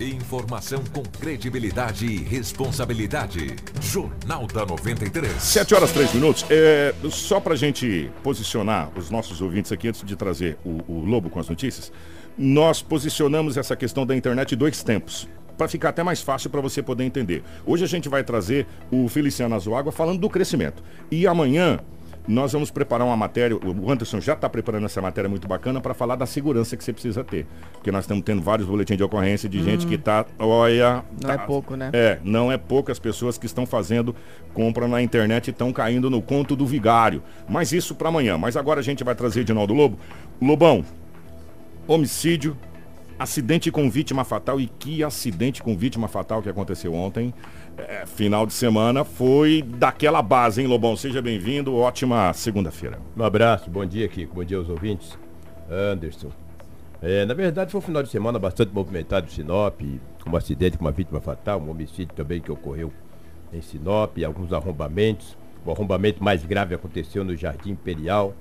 Informação com credibilidade e responsabilidade. Jornal da 93. 7 horas 3 minutos. É, só pra gente posicionar os nossos ouvintes aqui antes de trazer o, o Lobo com as notícias, nós posicionamos essa questão da internet em dois tempos para ficar até mais fácil para você poder entender. Hoje a gente vai trazer o Feliciano Azuágua falando do crescimento. E amanhã nós vamos preparar uma matéria, o Anderson já está preparando essa matéria muito bacana para falar da segurança que você precisa ter. Porque nós estamos tendo vários boletins de ocorrência de hum. gente que está, olha... Não tá, é pouco, né? É, não é pouco as pessoas que estão fazendo compra na internet e estão caindo no conto do vigário. Mas isso para amanhã. Mas agora a gente vai trazer de Naldo Lobo. Lobão, homicídio, acidente com vítima fatal e que acidente com vítima fatal que aconteceu ontem é, final de semana foi daquela base, hein, Lobão? Seja bem-vindo, ótima segunda-feira. Um abraço, bom dia, Kiko, bom dia aos ouvintes. Anderson. É, na verdade, foi um final de semana bastante movimentado em Sinop, um acidente com uma vítima fatal, um homicídio também que ocorreu em Sinop, alguns arrombamentos. O arrombamento mais grave aconteceu no Jardim Imperial,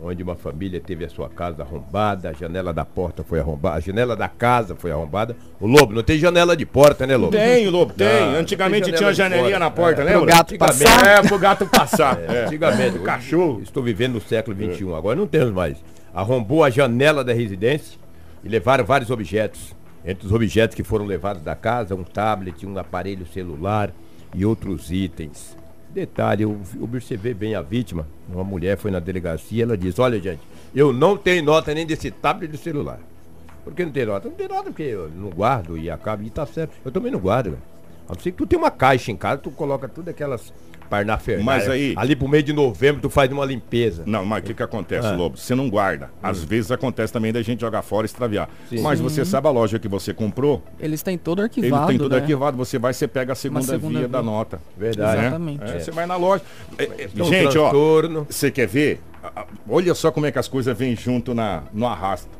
onde uma família teve a sua casa arrombada, a janela da porta foi arrombada, a janela da casa foi arrombada. O Lobo, não tem janela de porta, né, Lobo? Tem, Lobo, tem. Não, Antigamente tem tinha uma janelinha na porta, é, lembra? Pro gato passar. É, pro gato passar. É, antigamente. o cachorro. Estou vivendo no século XXI, agora não temos mais. Arrombou a janela da residência e levaram vários objetos. Entre os objetos que foram levados da casa, um tablet, um aparelho celular e outros itens. Detalhe, eu observei bem a vítima. Uma mulher foi na delegacia, ela disse, olha gente, eu não tenho nota nem desse tablet de celular. Por que não tem nota? Não tem nota porque eu não guardo e acaba e tá certo. Eu também não guardo, velho. A não ser que tu tem uma caixa em casa, tu coloca tudo aquelas Parnafernália. Mas aí. Ali pro meio de novembro tu faz uma limpeza. Não, mas o que, que acontece, ah. Lobo? Você não guarda. Às hum. vezes acontece também da gente jogar fora e extraviar. Sim. Mas você sabe a loja que você comprou? Eles têm todo arquivado. Eles têm tudo né? arquivado. Você vai, você pega a segunda, segunda via, via, da nota. Verdade. Né? Exatamente. É, você vai na loja. É, é, gente, ó. Você quer ver? Olha só como é que as coisas vêm junto na, no arrasto.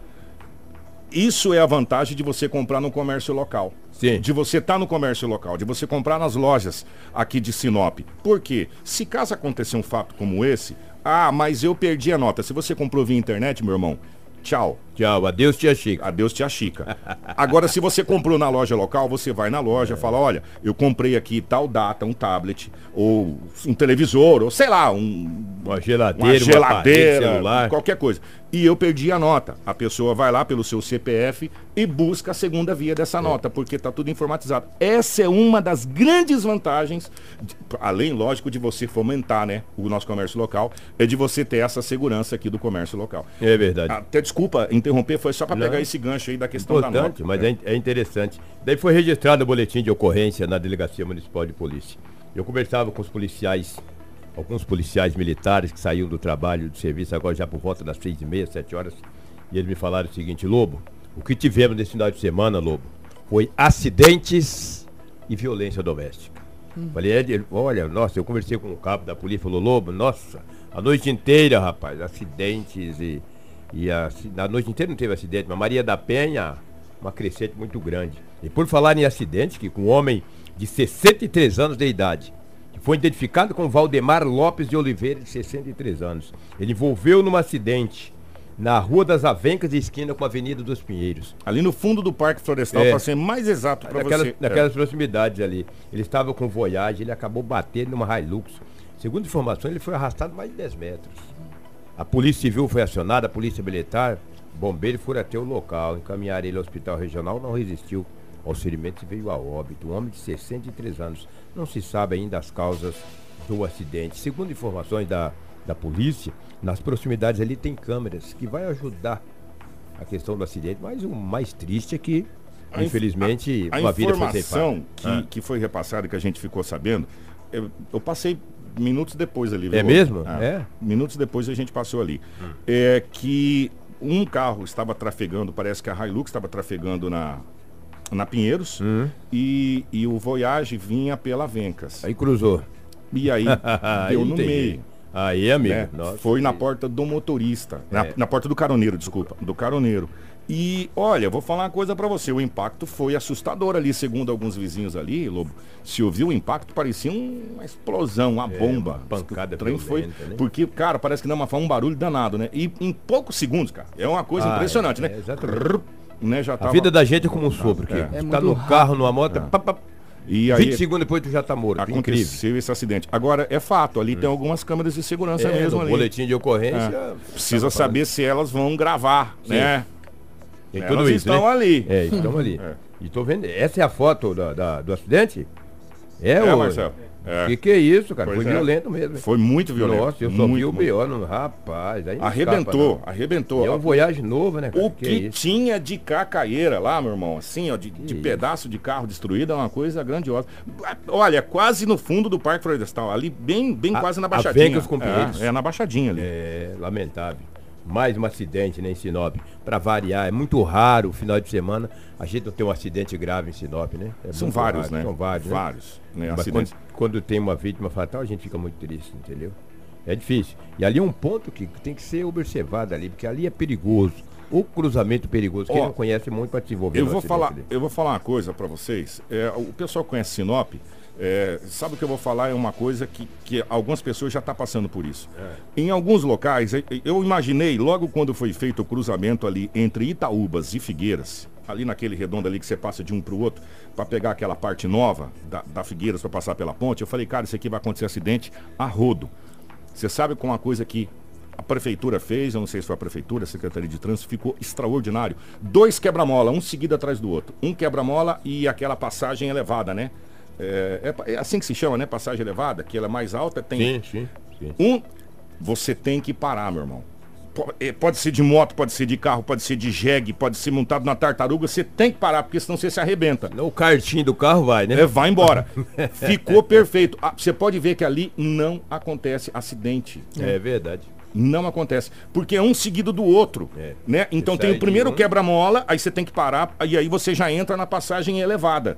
Isso é a vantagem de você comprar no comércio local. Sim. De você estar tá no comércio local, de você comprar nas lojas aqui de Sinop. Por quê? Se caso acontecer um fato como esse, ah, mas eu perdi a nota. Se você comprou via internet, meu irmão, tchau. Tchau, adeus tia Chica. Adeus tia Chica. Agora, se você comprou na loja local, você vai na loja, é. fala, olha, eu comprei aqui tal data, um tablet, ou um televisor, ou sei lá, um, uma geladeira, uma geladeira, uma celular. qualquer coisa. E eu perdi a nota. A pessoa vai lá pelo seu CPF e busca a segunda via dessa é. nota, porque está tudo informatizado. Essa é uma das grandes vantagens, de, além, lógico, de você fomentar né, o nosso comércio local, é de você ter essa segurança aqui do comércio local. É verdade. Até desculpa, interromper, foi só para pegar esse gancho aí da questão Importante, da nota. mas é. é interessante. Daí foi registrado o boletim de ocorrência na Delegacia Municipal de Polícia. Eu conversava com os policiais, alguns policiais militares que saíam do trabalho, de serviço, agora já por volta das seis e meia, sete horas, e eles me falaram o seguinte, Lobo, o que tivemos nesse final de semana, Lobo, foi acidentes e violência doméstica. Hum. Falei, ele, olha, nossa, eu conversei com o cabo da polícia, falou, Lobo, nossa, a noite inteira, rapaz, acidentes e e a, na noite inteira não teve acidente, mas Maria da Penha, uma crescente muito grande. E por falar em acidente, que com um homem de 63 anos de idade, foi identificado como Valdemar Lopes de Oliveira, de 63 anos. Ele envolveu num acidente na Rua das Avencas, esquina com a Avenida dos Pinheiros. Ali no fundo do Parque Florestal, é, para ser mais exato para você. Naquelas é. proximidades ali. Ele estava com voyage, ele acabou batendo numa Hilux. Segundo informações, ele foi arrastado mais de 10 metros. A Polícia Civil foi acionada, a Polícia Militar, bombeiro foram até o local, encaminharam ele ao Hospital Regional, não resistiu aos ferimentos e veio a óbito. Um homem de 63 anos. Não se sabe ainda as causas do acidente. Segundo informações da, da polícia, nas proximidades ali tem câmeras que vai ajudar a questão do acidente, mas o mais triste é que, a infelizmente, a, a uma vida foi informação que, ah. que foi repassada, que a gente ficou sabendo, eu, eu passei minutos depois ali. É mesmo? Ah, é. Minutos depois a gente passou ali. Hum. É que um carro estava trafegando, parece que a Hilux estava trafegando na, na Pinheiros hum. e, e o Voyage vinha pela Vencas. Aí cruzou. E aí deu no meio. Aí, amigo. Né? Foi na porta do motorista. É. Na, na porta do caroneiro, desculpa. Do caroneiro. E olha, vou falar uma coisa para você, o impacto foi assustador ali, segundo alguns vizinhos ali, Lobo. Se ouviu o impacto, parecia uma explosão, uma é, bomba. Uma pancada o trem foi, né? porque, cara, parece que não, mas foi um barulho danado, né? E em poucos segundos, cara, é uma coisa ah, impressionante, é, né? É, exatamente. Né, já A tava... vida da gente é como um sopro, porque É. É tu tá no rápido. carro, numa moto, pá, pá, E 20 aí segundos depois tu já tá morto. Incrível. aconteceu esse acidente. Agora, é fato, ali tem algumas câmeras de segurança É, mesmo ali. boletim de ocorrência. É. tava Precisa saber se elas vão gravar, Sim. né? Tem Elas tudo isso, estão né? ali. É, estão ali. É. E tô vendo. Essa é a foto da, da- do acidente? É, É, ô, Marcelo. É. Que que é isso, cara? Pois Foi é. violento mesmo. hein? Foi muito violento. Nossa, eu só muito, vi o. B.O. no rapaz. Aí Arrebentou, escapa, arrebentou. é um voyage novo, né? cara? O que, é isso? tinha de cacaeira lá, meu irmão, assim, ó, de, de pedaço de carro destruído, é uma coisa grandiosa. Olha, quase no fundo do Parque Florestal, ali bem, bem A- quase na a baixadinha. Vegas com Pinheiros. é, é, na baixadinha ali. É lamentável. Mais um acidente né, em Sinop. Pra variar, é muito raro o final de semana a gente não ter um acidente grave em Sinop, né? É São vários, raro, né? São vários, né? Vários, né, Mas acidentes. quando, quando tem uma vítima fatal, a gente fica muito triste, entendeu? É difícil. E ali é um ponto que tem que ser observado ali, porque ali é perigoso. O cruzamento perigoso. Quem Ó, não conhece muito para desenvolver Eu no vou falar, eu vou falar uma coisa pra vocês. É, o pessoal conhece Sinop, é, sabe o que eu vou falar é uma coisa que, que algumas pessoas já estão passando por isso. É. Em alguns locais, eu- eu imaginei logo quando foi feito o cruzamento ali entre Itaúbas e Figueiras, ali naquele redondo ali que você passa de um para o outro, para pegar aquela parte nova da, da Figueiras para passar pela ponte, eu falei, cara, isso aqui vai acontecer acidente a rodo. Você sabe com uma coisa que a prefeitura fez, eu não sei se foi a prefeitura, a Secretaria de Trânsito, ficou extraordinário. Dois quebra-mola, um seguido atrás do outro. Um quebra-mola e aquela passagem elevada, né? É, é- é assim que se chama, né? Passagem elevada, que ela é mais alta, tem. Sim, sim, sim. Um, você tem que parar, meu irmão. É, Pode ser de moto, pode ser de carro, pode ser de jegue, pode ser montado na tartaruga, você tem que parar, porque senão você se arrebenta. O cartinho do carro vai, né? É, vai embora. Ficou perfeito. Ah, você pode ver que ali não acontece acidente. É verdade. Não acontece. Porque é um seguido do outro. É. Né? Então Você tem o primeiro um- quebra-mola, aí você tem que parar, e aí você já entra na passagem elevada.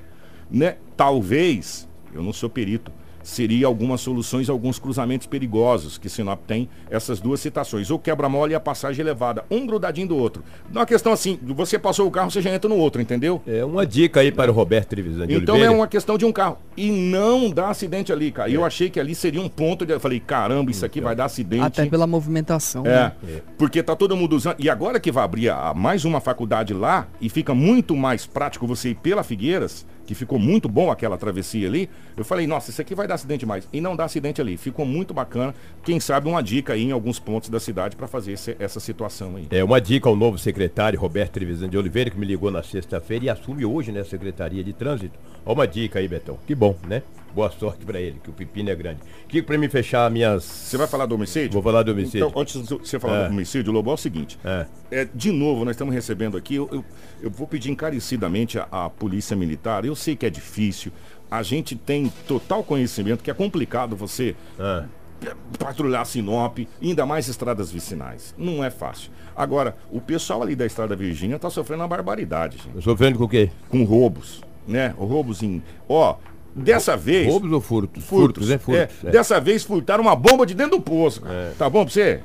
Né? Talvez, eu não sou perito, seria algumas soluções, alguns cruzamentos perigosos que Sinop tem, essas duas citações. O quebra-mola e a passagem elevada, um grudadinho do outro. Não é uma questão assim, você passou o carro, você já entra no outro, entendeu? É uma dica aí para o Roberto Trevisan de Então Oliveira. é uma questão de um carro. E não dá acidente ali, cara. E Eu achei que ali seria um ponto de. Eu falei, caramba, isso aqui vai dar acidente. Até pela movimentação. É, né? porque tá todo mundo usando. E agora que vai abrir a- mais uma faculdade lá, e fica muito mais prático você ir pela Figueiras, que ficou muito bom aquela travessia ali, eu falei, nossa, isso aqui vai dar acidente mais. E não dá acidente ali. Ficou muito bacana. Quem sabe uma dica aí em alguns pontos da cidade para fazer esse- essa situação aí. É uma dica ao novo secretário Roberto Trevisan de Oliveira, que me ligou na sexta-feira e assume hoje, né, a Secretaria de Trânsito. Ó, uma dica aí, Betão. Que bom, né? Boa sorte para ele, que o pepino é grande. Que para me fechar minhas. Você vai falar do homicídio? Vou falar do homicídio. Então, antes de você falar É. do homicídio, Lobo, é o seguinte. É. É, de novo, nós estamos recebendo aqui, eu, eu, eu vou pedir encarecidamente à, Polícia Militar, eu sei que é difícil, a gente tem total conhecimento que é complicado você Ah, patrulhar Sinop, ainda mais estradas vicinais. Não é fácil. Agora, o pessoal ali da Estrada Virgínia está sofrendo uma barbaridade, gente, sofrendo com o quê? com roubos, né? Roubos em... Ó, dessa vez... Roubos ou furtos? Furtos, né? é, Furtos. é. Dessa vez furtaram uma bomba de dentro do poço. cara. Tá bom pra você?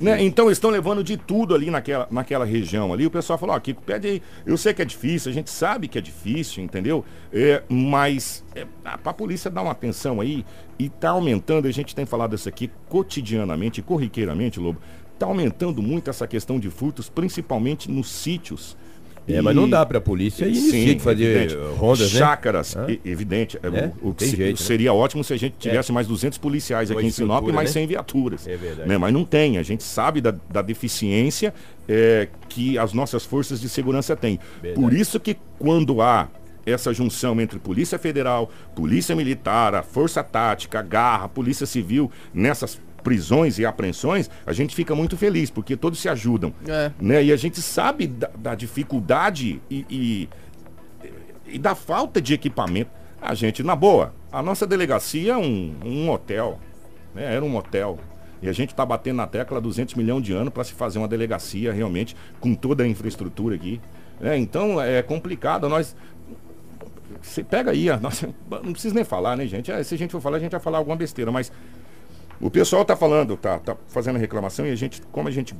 Né? Então estão levando de tudo ali naquela, naquela região ali. O pessoal falou, ó, Kiko, pede aí. Eu sei que é difícil, a gente sabe que é difícil, entendeu? É, mas é, a, pra polícia dar uma atenção aí e tá aumentando, a gente tem falado isso aqui cotidianamente, corriqueiramente, Lobo, tá aumentando muito essa questão de furtos, principalmente nos sítios. É, mas não dá pra polícia ir nesse sítio fazer evidente. rondas, né? Chácaras, e- evidente. é, É, o, que se- jeito, né? seria ótimo se a gente tivesse mais 200 policiais Uma aqui em Sinop, mas né? sem viaturas. É verdade. né? Mas não tem. A gente sabe da, da deficiência é, que as nossas forças de segurança têm. Verdade. Por isso que quando há essa junção entre Polícia Federal, Polícia Militar, a Força Tática, a Garra, a Polícia Civil, nessas prisões e apreensões, a gente fica muito feliz, porque todos se ajudam. É. Né? E a gente sabe da, da dificuldade e, e, e da falta de equipamento. A gente, na boa, a nossa delegacia é um, um hotel. Né? Era um hotel. E a gente está batendo na tecla 200 milhões de anos para se fazer uma delegacia realmente com toda a infraestrutura aqui. né? então é complicado. Nós. Você pega aí, a nossa, não precisa nem falar, né, gente? É, se a gente for falar, a gente vai falar alguma besteira, mas o pessoal tá falando, tá, tá fazendo reclamação e a gente, como a gente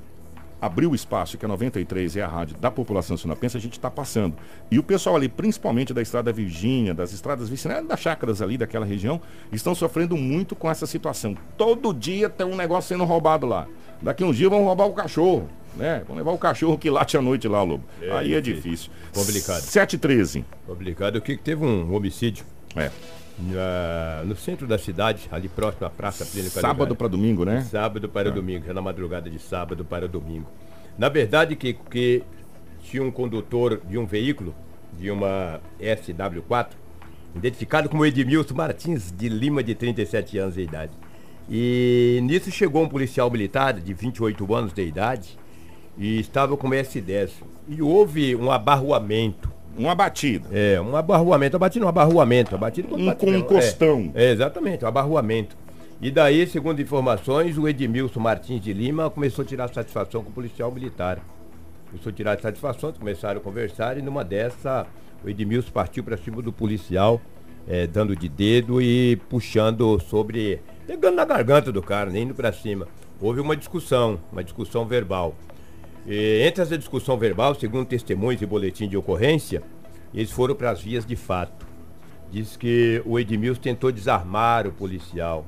abriu o espaço, que a 93 é a rádio da população sinapense, a gente está passando. E o pessoal ali, principalmente da Estrada Virgínia, das estradas vicinais, das chácaras ali daquela região, estão sofrendo muito com essa situação. Todo dia tem um negócio sendo roubado lá. Daqui uns dias vão roubar o cachorro. né? Vamos levar o cachorro que late à noite lá, Lobo. É, Aí é difícil. Complicado. 7h13. Complicado. O que teve um homicídio. É. Na, no centro da cidade, ali próximo à Praça Plínio Sábado para domingo, né? Sábado para é. domingo, já na madrugada de sábado para domingo. Na verdade, que, que tinha um condutor de um veículo, de uma SW4, identificado como Edmilson Martins de Lima, de 37 anos de idade. E nisso chegou um policial militar de 28 anos de idade e estava com S10. E houve um abarroamento. Uma batida. É, um abarroamento. Abatido um abarroamento. Abatido um, com um costão. É, é, exatamente, um abarroamento. E daí, segundo informações, o Edmilson Martins de Lima começou a tirar satisfação com o policial militar. Começou a tirar satisfação, começaram a conversar e numa dessa o Edmilson partiu para cima do policial, é, dando de dedo e puxando sobre. pegando na garganta do cara, nem indo para cima. Houve uma discussão, uma discussão verbal. E, entre essa discussão verbal, segundo testemunhos e boletim de ocorrência, eles foram para as vias de fato. Diz que o Edmilson tentou desarmar o policial.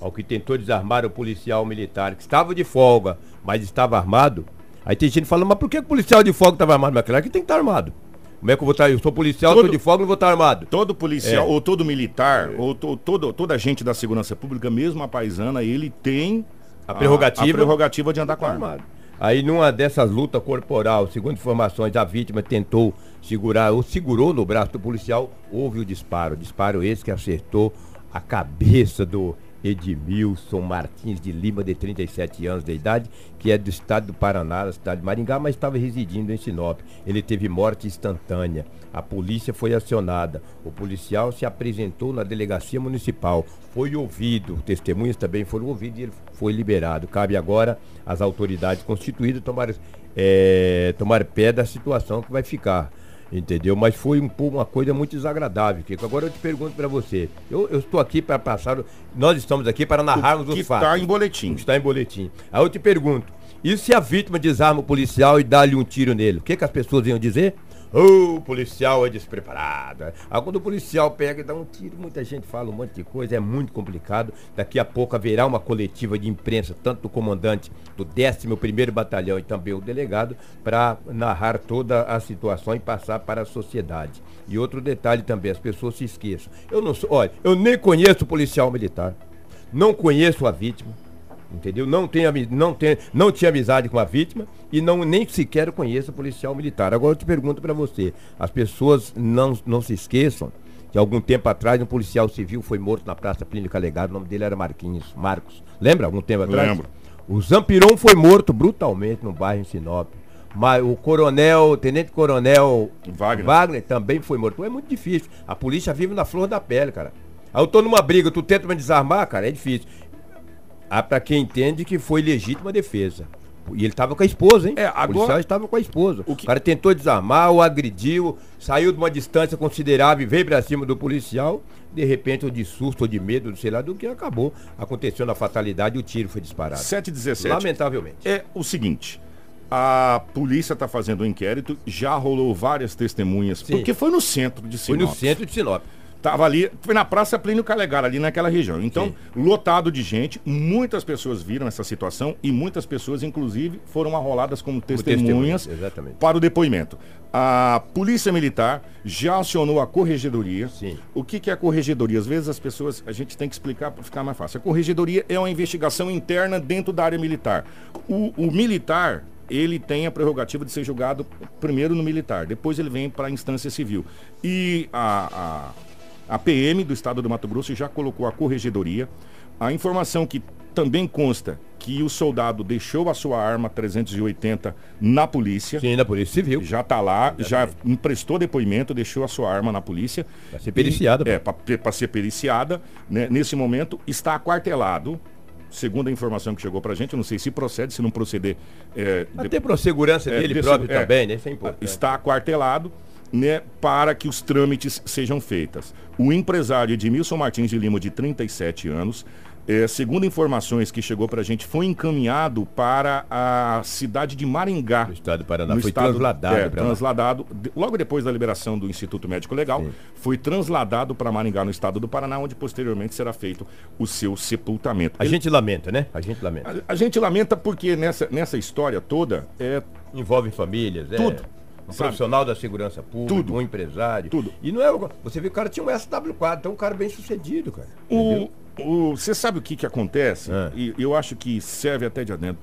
Ao que tentou desarmar o policial militar, que estava de folga, mas estava armado. Aí tem gente falando, mas por que o policial de folga estava armado? Mas claro que tem que estar armado. Como é que eu vou estar? Eu sou policial, todo, tô de folga, não vou estar armado. Todo policial, é. ou todo militar, é. ou to, todo, toda agente da segurança pública, mesmo a paisana, ele tem a prerrogativa, a, a prerrogativa de andar com arma. Armado. Aí numa dessas lutas corporal, segundo informações, a vítima tentou segurar ou segurou no braço do policial, houve o disparo. Disparo esse que acertou a cabeça do Edmilson Martins de Lima, de 37 anos de idade, que é do estado do Paraná, da cidade de Maringá, mas estava residindo em Sinop. Ele teve morte instantânea. A polícia foi acionada. O policial se apresentou na delegacia municipal, foi ouvido, testemunhas também foram ouvidos e ele foi liberado. Cabe agora às autoridades constituídas tomar, é, tomar pé da situação que vai ficar entendeu? Mas foi um, uma coisa muito desagradável, Kiko. Agora eu te pergunto para você, eu, eu, estou aqui para passar, nós estamos aqui para narrarmos os fatos. está em boletim. Está em boletim. Aí eu te pergunto, e se a vítima desarma o policial e dá-lhe um tiro nele? O que, que as pessoas iam dizer? Oh, o policial é despreparado. Aí quando o policial pega e dá um tiro, muita gente fala um monte de coisa, é muito complicado. Daqui a pouco haverá uma coletiva de imprensa, tanto do comandante do 11º Batalhão e também o delegado, para narrar toda a situação e passar para a sociedade. E outro detalhe também, as pessoas se esqueçam. Eu não sou, olha, eu nem conheço o policial militar, não conheço a vítima, entendeu? Não, tem, não, tem, não tinha amizade com a vítima e não nem sequer conheço o policial militar. Agora eu te pergunto para você, as pessoas não, não se esqueçam que algum tempo atrás um policial civil foi morto na Praça Clínica Legado, o nome dele era Marquinhos, Marcos. Lembra algum tempo atrás? Lembro. O Zampiron foi morto brutalmente no bairro em Sinop. Mas o coronel, o tenente coronel Wagner. Wagner também foi morto. É muito difícil. A polícia vive na flor da pele, cara. Aí eu tô numa briga, tu tenta me desarmar, cara, é difícil. Há para quem entende que foi legítima defesa. E ele estava com a esposa, hein? É, agora... O policial estava com a esposa. O, que... o cara tentou desarmar, o agrediu, saiu de uma distância considerável, veio para cima do policial. De repente, ou de susto, ou de medo, sei lá do que, acabou. Aconteceu na fatalidade e o tiro foi disparado. 717. Lamentavelmente. É o seguinte. A polícia está fazendo um inquérito, já rolou várias testemunhas, Sim. porque foi no centro de Sinop. Foi no centro de Sinop. Tava ali, foi na Praça Plínio Calegar, ali naquela região. Então, Sim. lotado de gente, muitas pessoas viram essa situação e muitas pessoas, inclusive, foram arroladas como testemunhas para o depoimento. A Polícia Militar já acionou a corregedoria. Sim. O que, que é a corregedoria? Às vezes as pessoas, a gente tem que explicar para ficar mais fácil. A corregedoria é uma investigação interna dentro da área militar. O, o militar, ele tem a prerrogativa de ser julgado primeiro no militar, depois ele vem para a instância civil. E a, a a PM do estado do Mato Grosso já colocou a corregedoria. A informação que também consta que o soldado deixou a sua arma 380 na polícia. Sim, na Polícia Civil. Já está lá, já emprestou depoimento, deixou a sua arma na polícia. Para ser periciada. É, para ser periciada. Né? Nesse momento, está aquartelado. Segundo a informação que chegou para a gente, não sei se procede, se não proceder. É, Até de... para a segurança é, dele próprio é, também, né? Isso é importante. Está aquartelado né, para que os trâmites sejam feitos. O empresário Edmilson Martins de Lima, de 37 anos, é, segundo informações que chegou para a gente, foi encaminhado para a cidade de Maringá. No estado do Paraná. Foi estado- transladado. É, transladado. de- logo depois da liberação do Instituto Médico Legal, Sim. foi transladado para Maringá, no estado do Paraná, onde posteriormente será feito o seu sepultamento. A Ele- gente lamenta, né? A gente lamenta. a, a gente lamenta porque nessa, nessa história toda, é, Envolve famílias, é. Um sabe? profissional da segurança pública, Tudo. um empresário. Tudo. E não é. o- Você viu que o cara tinha um SW4, então um cara bem sucedido, cara. O, o- você sabe o que, que acontece? É. E eu acho que serve até de adendo.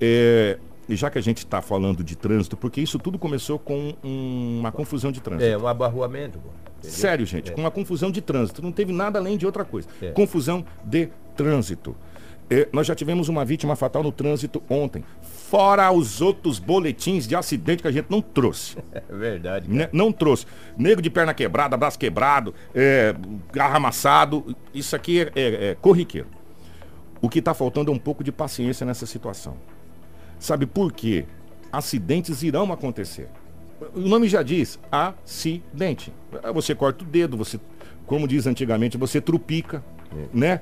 É, e já que a gente está falando de trânsito, porque isso tudo começou com um- uma confusão de trânsito. É, um abarroamento, pô. Entendeu? Sério, gente, É. com uma confusão de trânsito. Não teve nada além de outra coisa. É. Confusão de trânsito. É, nós já tivemos uma vítima fatal no trânsito ontem. Fora os outros boletins de acidente que a gente não trouxe. É verdade. né? Não trouxe. Nego de perna quebrada, braço quebrado, é, garra amassado. Isso aqui é, é- é corriqueiro. O que está faltando é um pouco de paciência nessa situação. Sabe por quê? Acidentes irão acontecer. O nome já diz, acidente. Você corta o dedo, você, como diz antigamente, você trupica, né?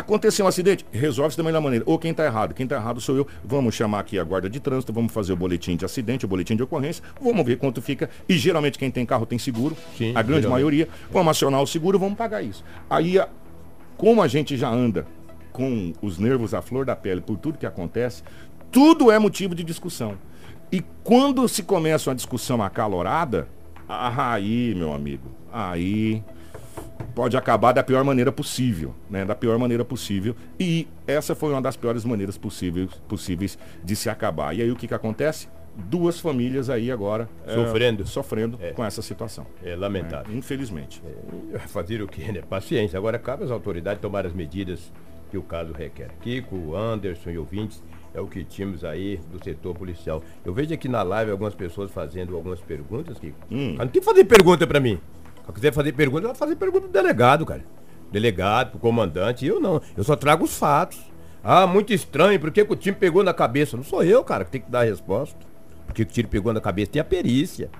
Aconteceu um acidente, resolve-se da melhor maneira. Ou quem está errado? Quem está errado sou eu. Vamos chamar aqui a guarda de trânsito, vamos fazer o boletim de acidente, o boletim de ocorrência, vamos ver quanto fica. E geralmente quem tem carro tem seguro, Sim, a grande maioria. Vamos acionar o seguro, vamos pagar isso. Aí, como a gente já anda com os nervos à flor da pele por tudo que acontece, tudo é motivo de discussão. E quando se começa uma discussão acalorada, ah, aí, meu amigo, aí pode acabar da pior maneira possível, né? Da pior maneira possível. E essa foi uma das piores maneiras possíveis, possíveis de se acabar. E aí o que que acontece? Duas famílias aí agora é, Sofrendo. sofrendo É. com essa situação. É né? lamentável. Infelizmente. É, Fazer o quê, né? Paciência. Agora cabe às autoridades tomar as medidas que o caso requer. Kiko, Anderson e ouvintes, é o que tínhamos aí do setor policial. Eu vejo aqui na live algumas pessoas fazendo algumas perguntas, Kiko. Hum. Não tem que fazer pergunta pra mim. Se quiser fazer pergunta, vai fazer pergunta do delegado, cara. Delegado, pro comandante, eu não. Eu só trago os fatos. Ah, muito estranho, por que, que o time pegou na cabeça? Não sou eu, cara, que tem que dar a resposta. Por que que o tiro pegou na cabeça? Tem a perícia.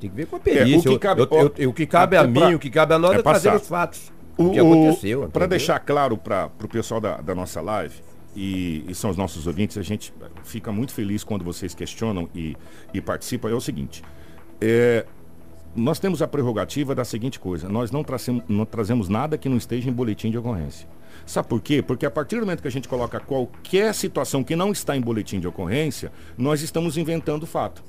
Tem que ver com a perícia. É, o que cabe- eu- eu- eu- o que cabe a mim, pra- o que cabe a nós é é, trazer os fatos. O, O, que aconteceu. Para deixar claro para o pessoal da, da nossa live, e, e são os nossos ouvintes, a gente fica muito feliz quando vocês questionam e, e participam, é o seguinte. é, nós temos a prerrogativa da seguinte coisa, nós não, trazemos, não trazemos nada que não esteja em boletim de ocorrência. Sabe por quê? Porque a partir do momento que a gente coloca qualquer situação que não está em boletim de ocorrência, nós estamos inventando fato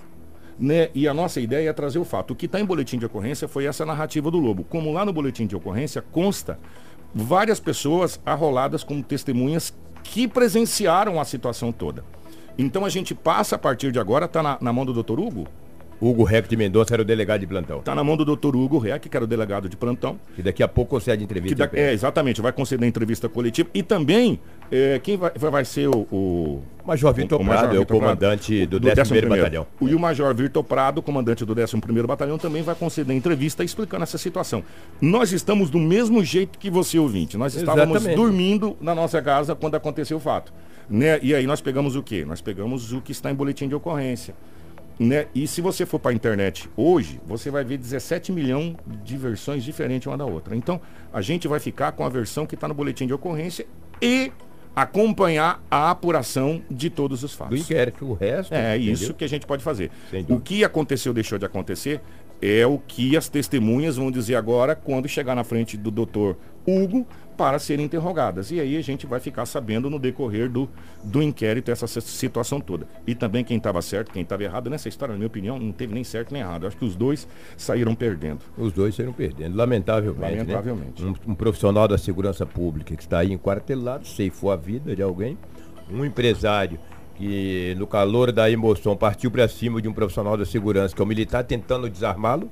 né? E a nossa ideia é trazer o fato. O que está em boletim de ocorrência foi essa narrativa do Lobo. Como lá no boletim de ocorrência consta várias pessoas arroladas como testemunhas que presenciaram a situação toda. Então a gente passa a partir de agora, está na, na mão do doutor Hugo? Hugo Reck de Mendonça era o delegado de plantão. Está na mão do doutor Hugo Reck, que era o delegado de plantão. E daqui a pouco concede Que entrevista. da- é, exatamente, vai conceder entrevista coletiva. E também, é, quem vai, vai ser o, o, Major Vitor o Major Prado é o Prado, comandante do do 11º 11º. Batalhão. O, e o Major Vitor Prado, comandante do 11º Batalhão, também vai conceder entrevista explicando essa situação. Nós estamos do mesmo jeito que você, ouvinte. Nós estávamos Exatamente. dormindo na nossa casa quando aconteceu o fato. Né? E aí nós pegamos o quê? Nós pegamos o que está em boletim de ocorrência. Né? E se você for para a internet hoje, você vai ver 17 milhões de versões diferentes uma da outra. Então, a gente vai ficar com a versão que está no boletim de ocorrência e acompanhar a apuração de todos os Do fatos. inquérito, o resto. É entendeu? isso que a gente pode fazer. O que aconteceu, deixou de acontecer, é o que as testemunhas vão dizer agora quando chegar na frente do doutor Hugo para serem interrogadas. E aí a gente vai ficar sabendo no decorrer do, do inquérito essa si- situação toda. E também quem estava certo, quem estava errado nessa história, na minha opinião, não teve nem certo nem errado. Eu acho que os dois saíram perdendo. Os dois saíram perdendo, lamentavelmente. né? Lamentavelmente. Um, um profissional da segurança pública que está aí enquartelado, ceifou a vida de alguém. Um empresário que, no calor da emoção, partiu para cima de um profissional da segurança, que é o militar, tentando desarmá-lo.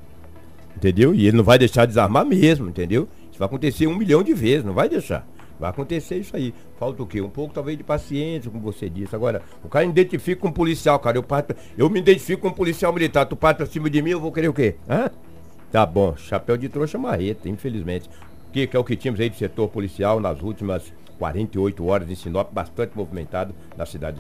Entendeu? E ele não vai deixar desarmar mesmo, entendeu? Isso vai acontecer um milhão de vezes, não vai deixar. Vai acontecer isso aí. Falta o quê? Um pouco talvez de paciência, como você disse. Agora, o cara identifica com um policial, cara. Eu, parto, eu me identifico com um policial militar. Tu parte pra cima de mim, eu vou querer o quê? Hã? Tá bom, chapéu de trouxa marreta, infelizmente. Que, que é o que tínhamos aí do setor policial nas últimas 48 horas em Sinop, bastante movimentado na cidade.